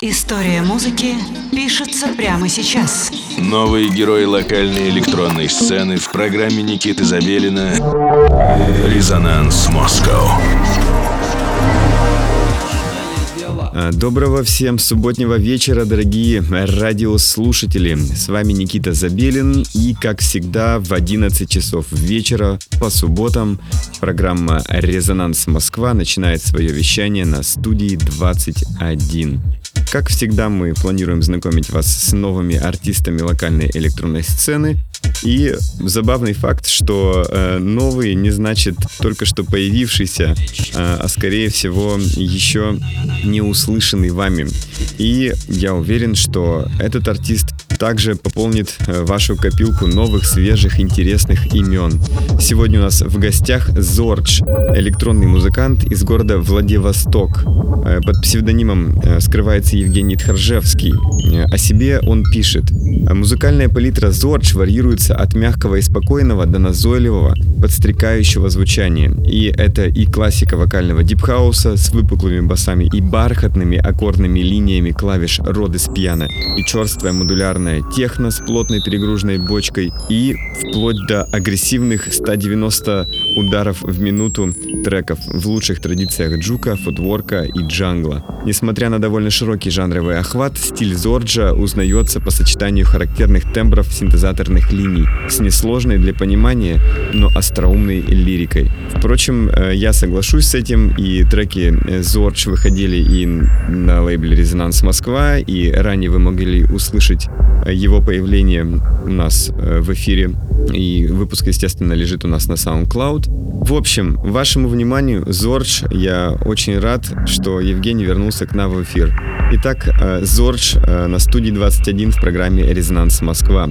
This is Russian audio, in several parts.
История музыки пишется прямо сейчас. Новые герои локальной электронной сцены в программе Никиты Забелина «Резонанс Москва». А, доброго всем субботнего вечера, дорогие радиослушатели. С вами Никита Забелин и, как всегда, в 11 часов вечера по субботам программа «Резонанс Москва» начинает свое вещание на студии 21. Как всегда, мы планируем знакомить вас с новыми артистами локальной электронной сцены. И забавный факт, что э, новый не значит только что появившийся, э, а скорее всего еще не услышанный вами. И я уверен, что этот артист также пополнит э, вашу копилку новых, свежих, интересных имен. Сегодня у нас в гостях Зордж, электронный музыкант из города Владивосток. Э, под псевдонимом э, скрывается Евгений Тхаржевский. О себе он пишет. Музыкальная палитра Зордж варьируется от мягкого и спокойного до назойливого, подстрекающего звучания. И это и классика вокального дипхауса с выпуклыми басами и бархатными аккордными линиями клавиш роды с пьяно, и черствая модулярная модерная техно с плотной перегруженной бочкой и вплоть до агрессивных 190 ударов в минуту треков в лучших традициях джука, футворка и джангла. Несмотря на довольно широкий жанровый охват, стиль Зорджа узнается по сочетанию характерных тембров синтезаторных линий с несложной для понимания, но остроумной лирикой. Впрочем, э, я соглашусь с этим, и треки Зордж выходили и на лейбле Резонанс Москва, и ранее вы могли услышать его появление у нас э, в эфире. И выпуск, естественно, лежит у нас на SoundCloud. В общем, вашему вниманию, Зордж, я очень рад, что Евгений вернулся к нам в эфир. Итак, э, Зордж э, на студии 21 в программе «Резонанс Москва».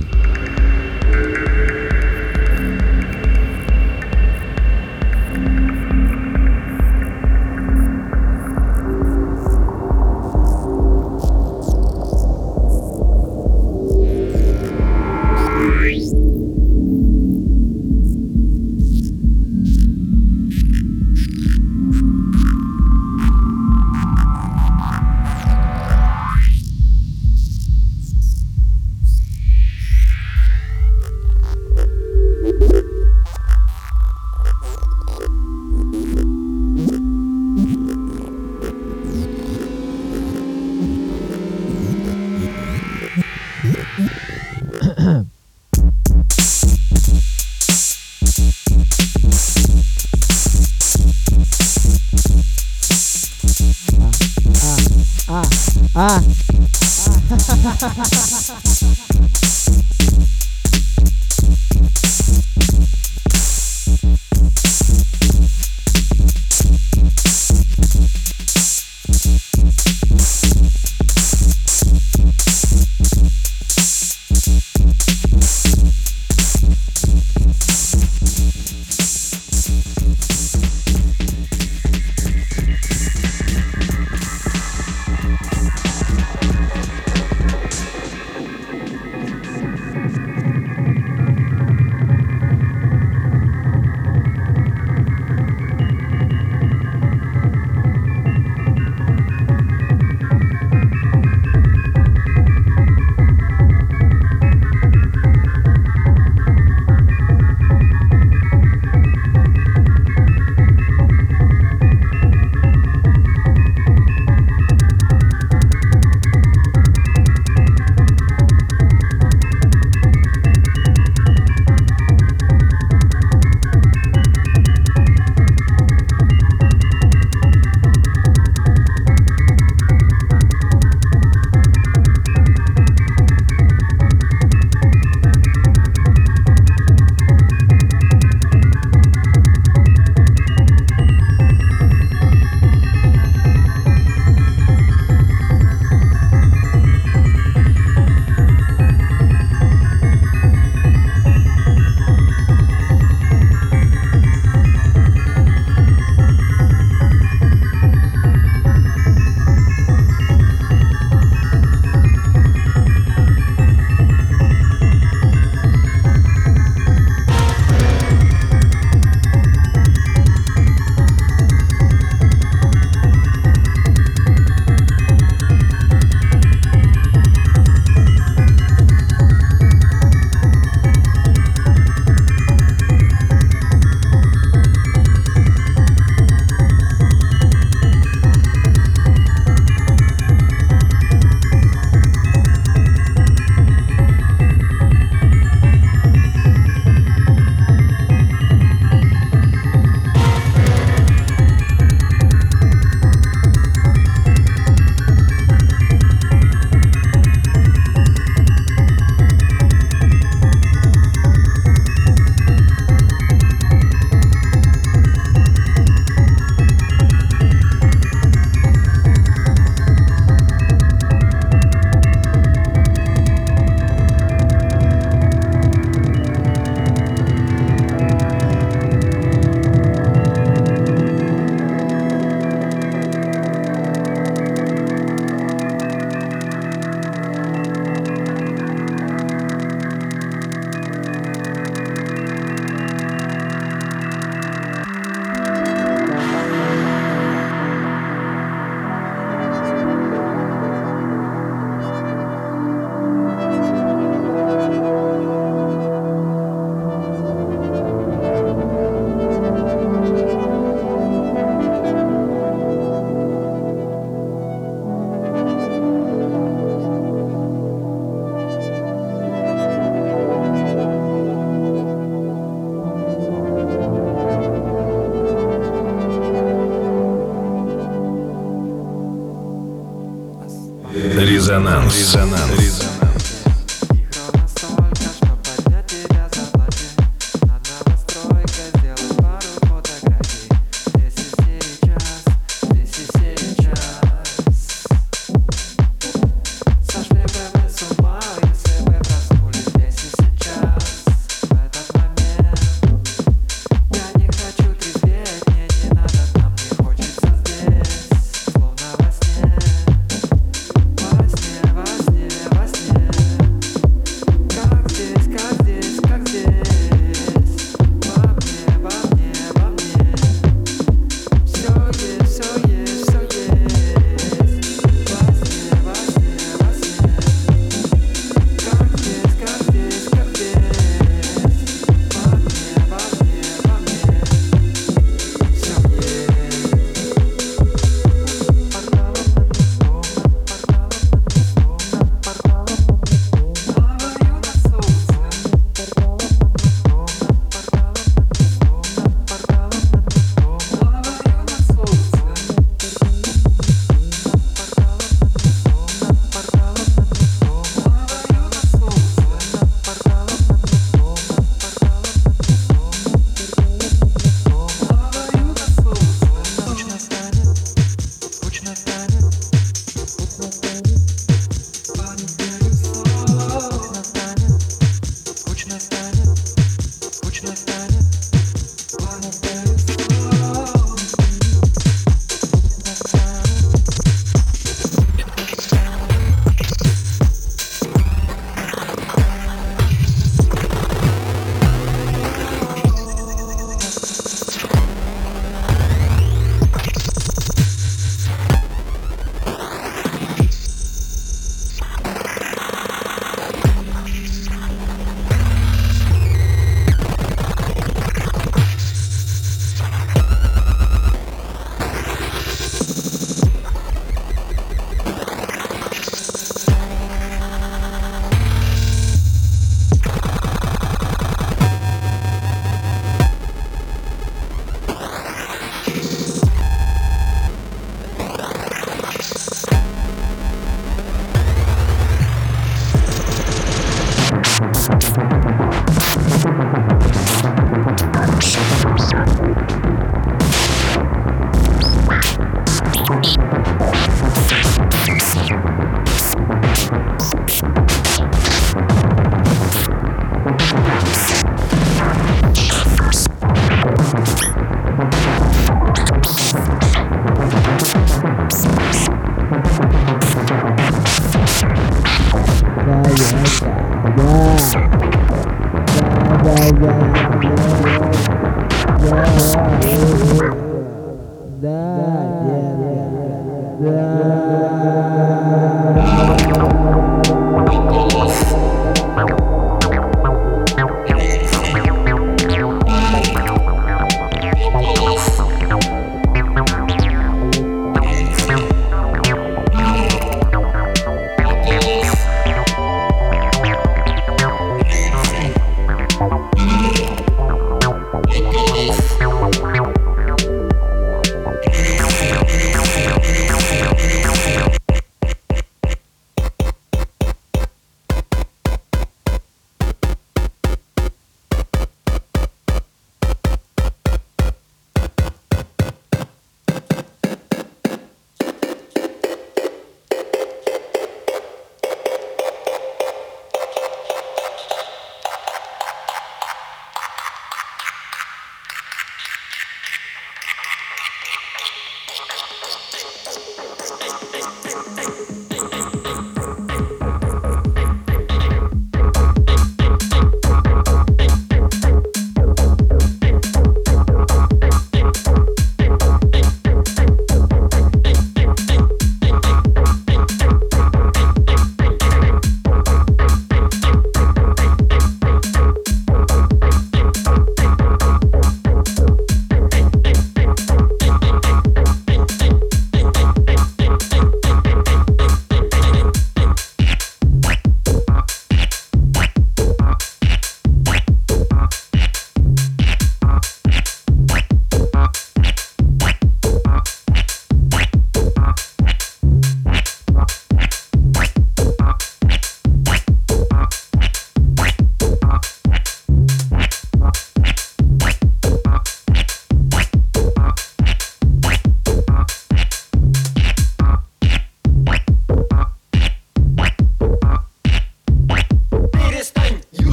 Резонанс. Резонанс.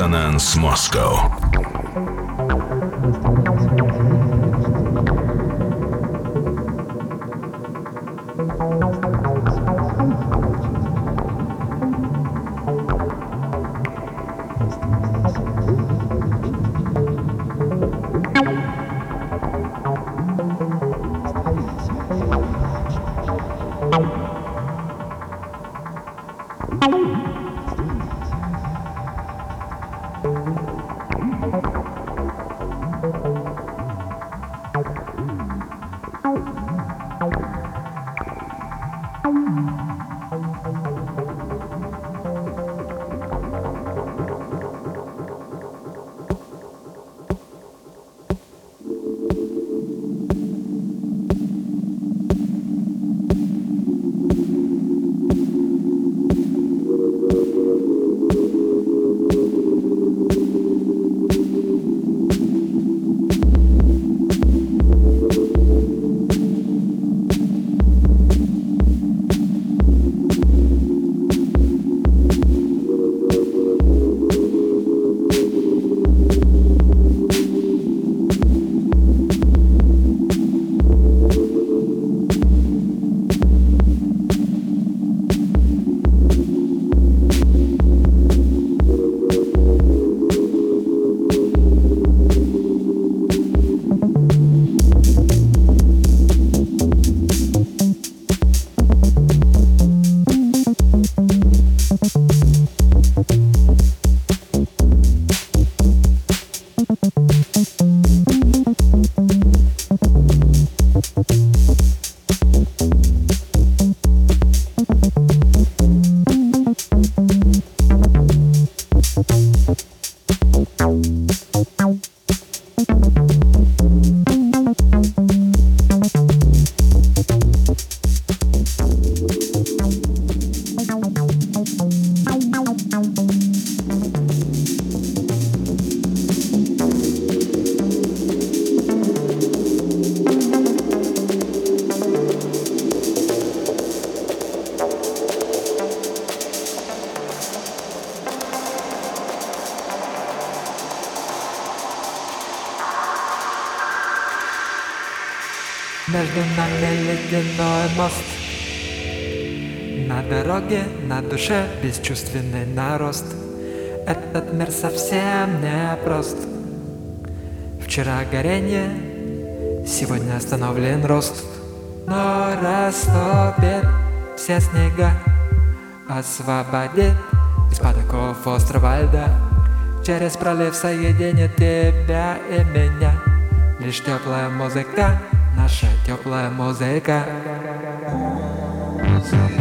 Резонанс Москва. Душе бесчувственный нарост Этот мир совсем не прост Вчера горение, сегодня остановлен рост Но растопит все снега Освободит из-под оков острова льда Через пролив соединит тебя и меня Лишь теплая музыка наша теплая музыка. Музыка.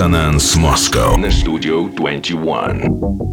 Резонанс Москва на студию 21.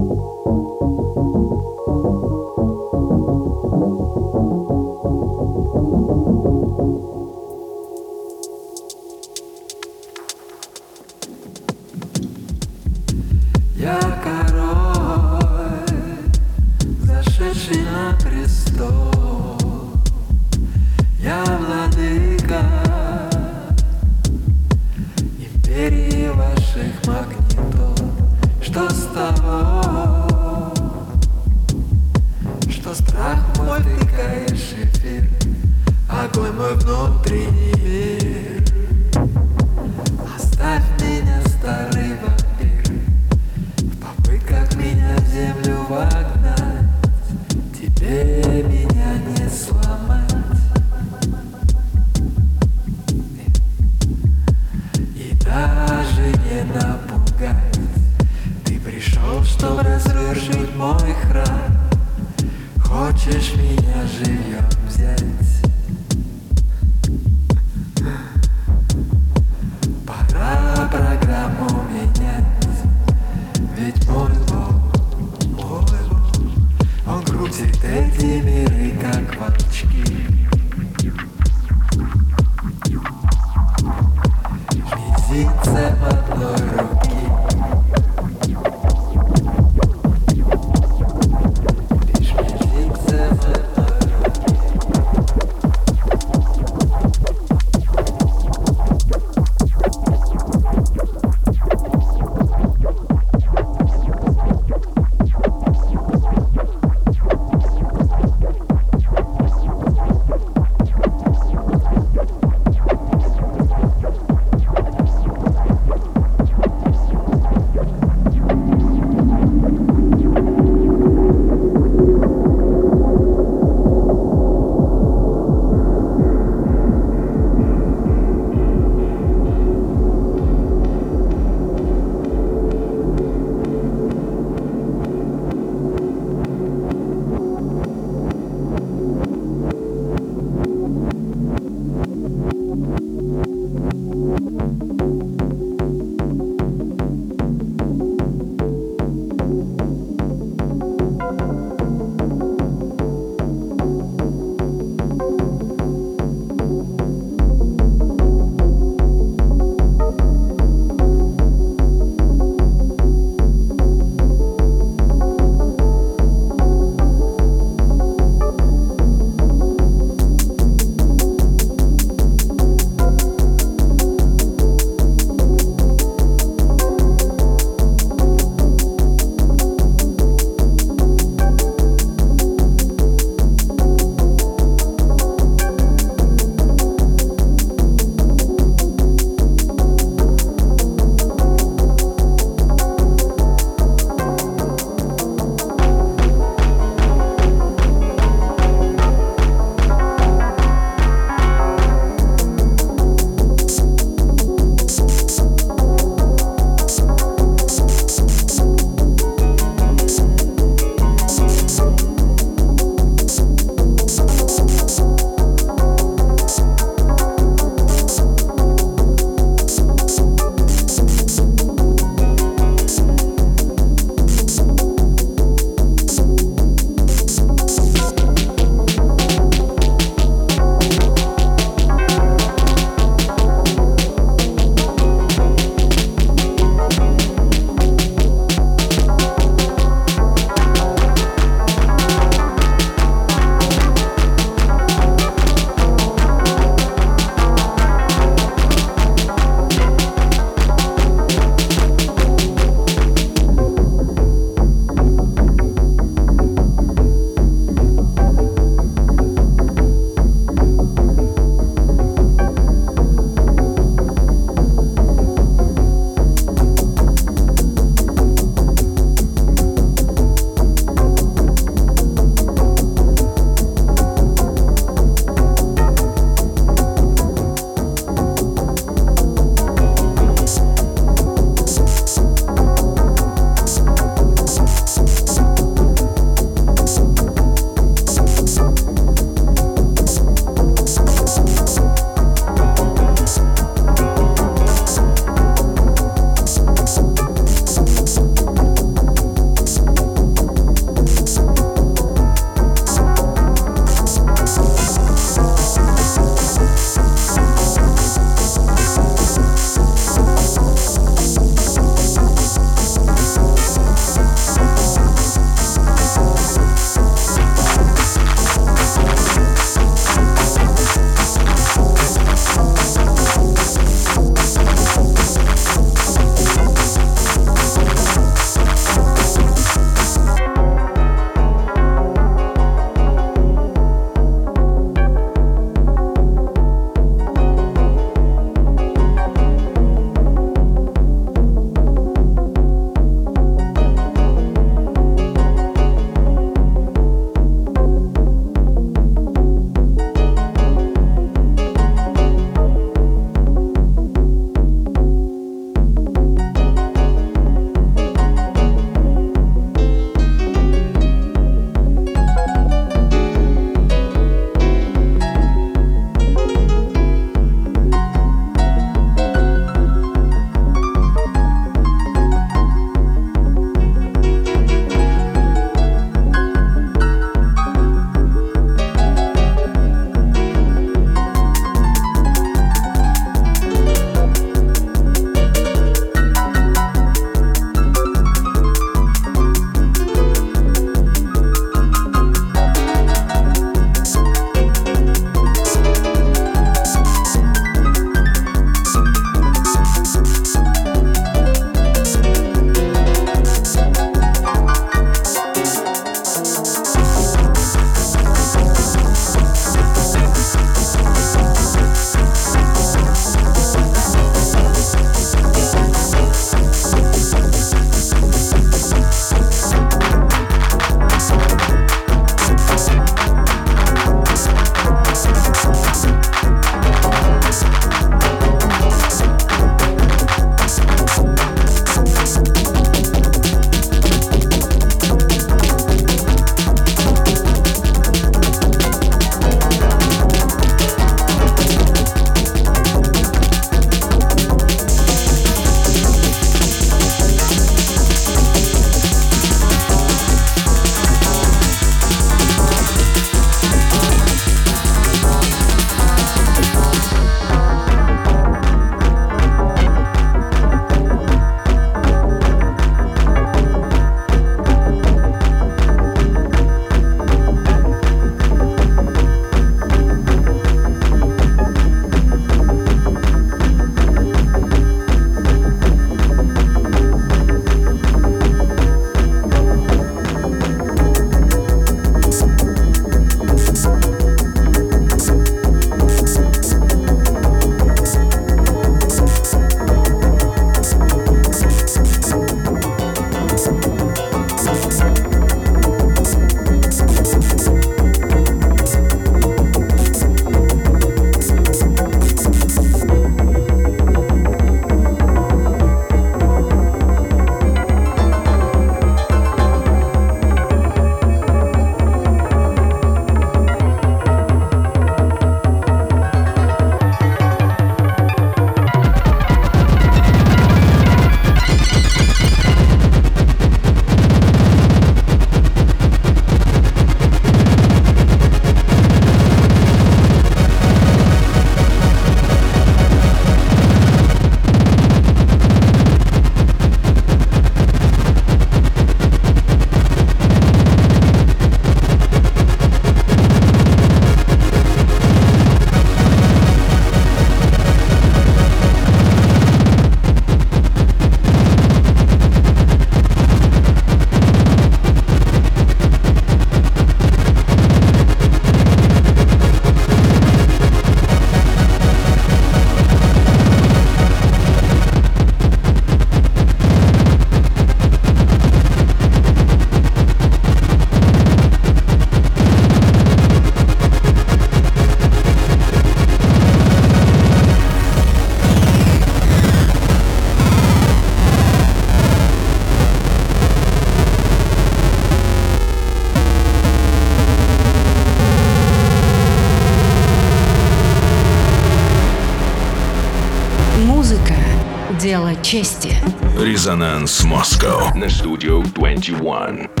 Резонанс Москва на студию 21.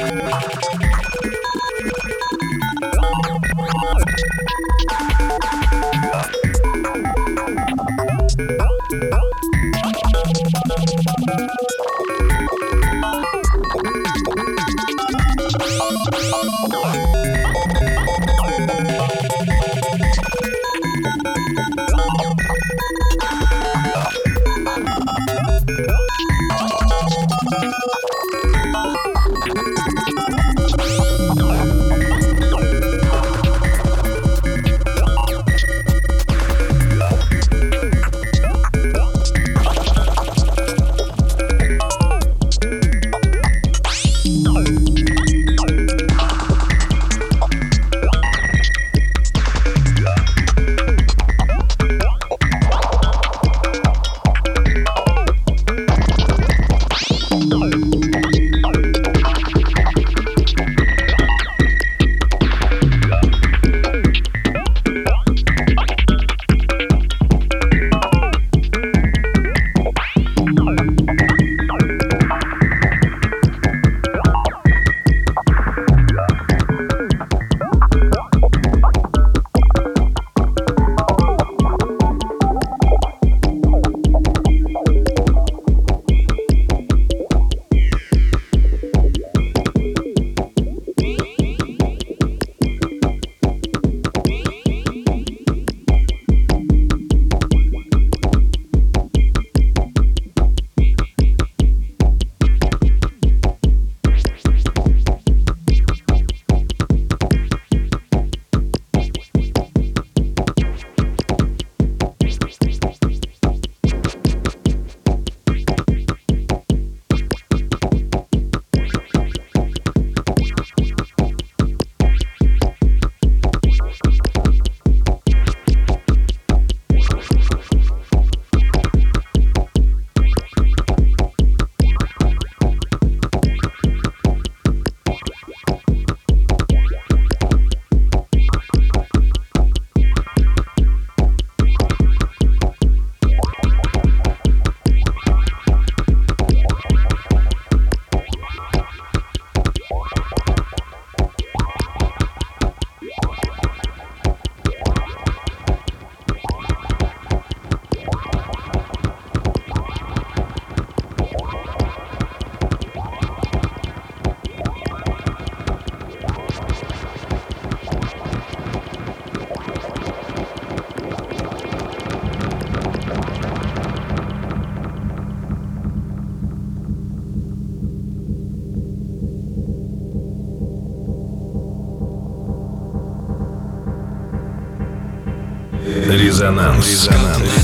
Música Резонанс. Резонанс.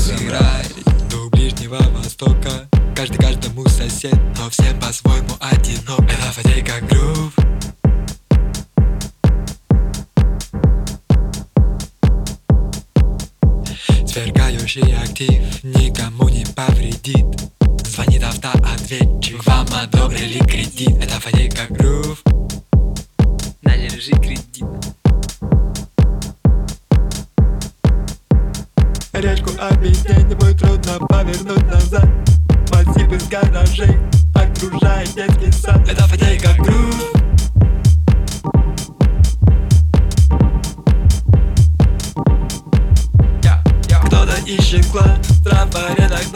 Ищет клад в трафаретах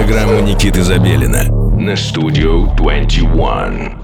Программа Никиты Забелина на студию 21.